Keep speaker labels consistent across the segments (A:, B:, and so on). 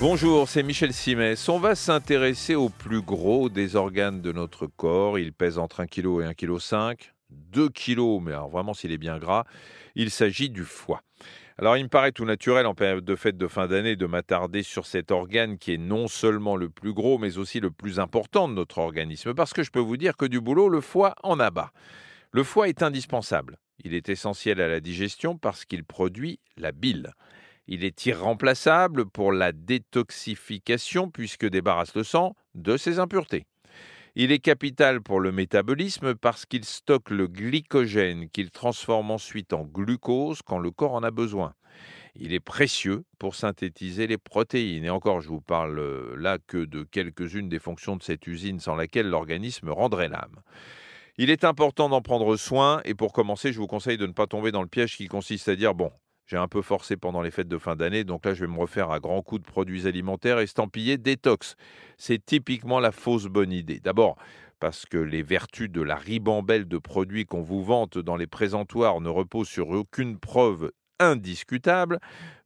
A: Bonjour, c'est Michel Simès. On va s'intéresser au plus gros des organes de notre corps. Il pèse entre 1 kg et 1,5 kg. 2 kg, mais alors vraiment s'il est bien gras. Il s'agit du foie. Alors il me paraît tout naturel en période de fête de fin d'année de m'attarder sur cet organe qui est non seulement le plus gros, mais aussi le plus important de notre organisme. Parce que je peux vous dire que du boulot, le foie en abat. Le foie est indispensable. Il est essentiel à la digestion parce qu'il produit la bile. Il est irremplaçable pour la détoxification puisque débarrasse le sang de ses impuretés. Il est capital pour le métabolisme parce qu'il stocke le glycogène qu'il transforme ensuite en glucose quand le corps en a besoin. Il est précieux pour synthétiser les protéines. Et encore, je vous parle euh, là que de quelques-unes des fonctions de cette usine sans laquelle l'organisme rendrait l'âme. Il est important d'en prendre soin et pour commencer, je vous conseille de ne pas tomber dans le piège qui consiste à dire bon, j'ai un peu forcé pendant les fêtes de fin d'année, donc là je vais me refaire à grands coups de produits alimentaires estampillés détox. C'est typiquement la fausse bonne idée. D'abord, parce que les vertus de la ribambelle de produits qu'on vous vante dans les présentoirs ne reposent sur aucune preuve indiscutable,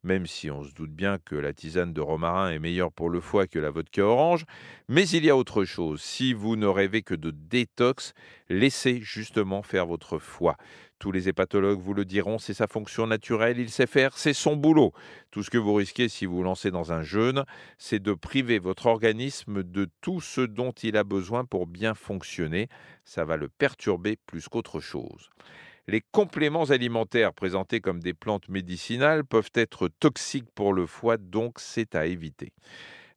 A: même si on se doute bien que la tisane de romarin est meilleure pour le foie que la vodka orange. Mais il y a autre chose. Si vous ne rêvez que de détox, laissez justement faire votre foie. Tous les hépatologues vous le diront, c'est sa fonction naturelle, il sait faire, c'est son boulot. Tout ce que vous risquez si vous vous lancez dans un jeûne, c'est de priver votre organisme de tout ce dont il a besoin pour bien fonctionner. Ça va le perturber plus qu'autre chose. Les compléments alimentaires présentés comme des plantes médicinales peuvent être toxiques pour le foie, donc c'est à éviter.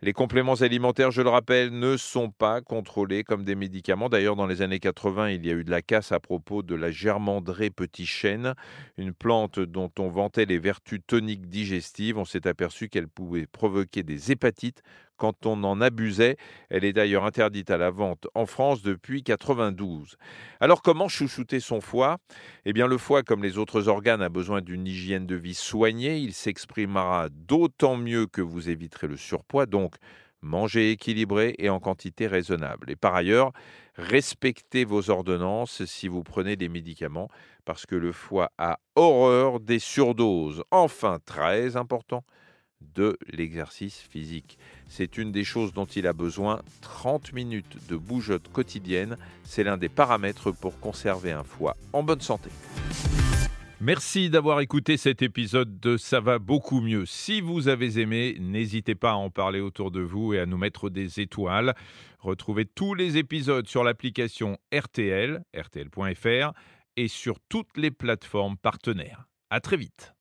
A: Les compléments alimentaires, je le rappelle, ne sont pas contrôlés comme des médicaments. D'ailleurs, dans les années 80, il y a eu de la casse à propos de la germandrée petit chêne, une plante dont on vantait les vertus toniques digestives. On s'est aperçu qu'elle pouvait provoquer des hépatites quand on en abusait. Elle est d'ailleurs interdite à la vente en France depuis 92. Alors comment chouchouter son foie? Eh bien le foie, comme les autres organes, a besoin d'une hygiène de vie soignée. Il s'exprimera d'autant mieux que vous éviterez le surpoids. Donc mangez équilibré et en quantité raisonnable. Et par ailleurs, respectez vos ordonnances si vous prenez des médicaments, parce que le foie a horreur des surdoses. Enfin, très important, de l'exercice physique. C'est une des choses dont il a besoin. 30 minutes de bougeotte quotidienne, c'est l'un des paramètres pour conserver un foie en bonne santé. Merci d'avoir écouté cet épisode de Ça va beaucoup mieux. Si vous avez aimé, n'hésitez pas à en parler autour de vous et à nous mettre des étoiles. Retrouvez tous les épisodes sur l'application RTL, rtl.fr et sur toutes les plateformes partenaires. À très vite.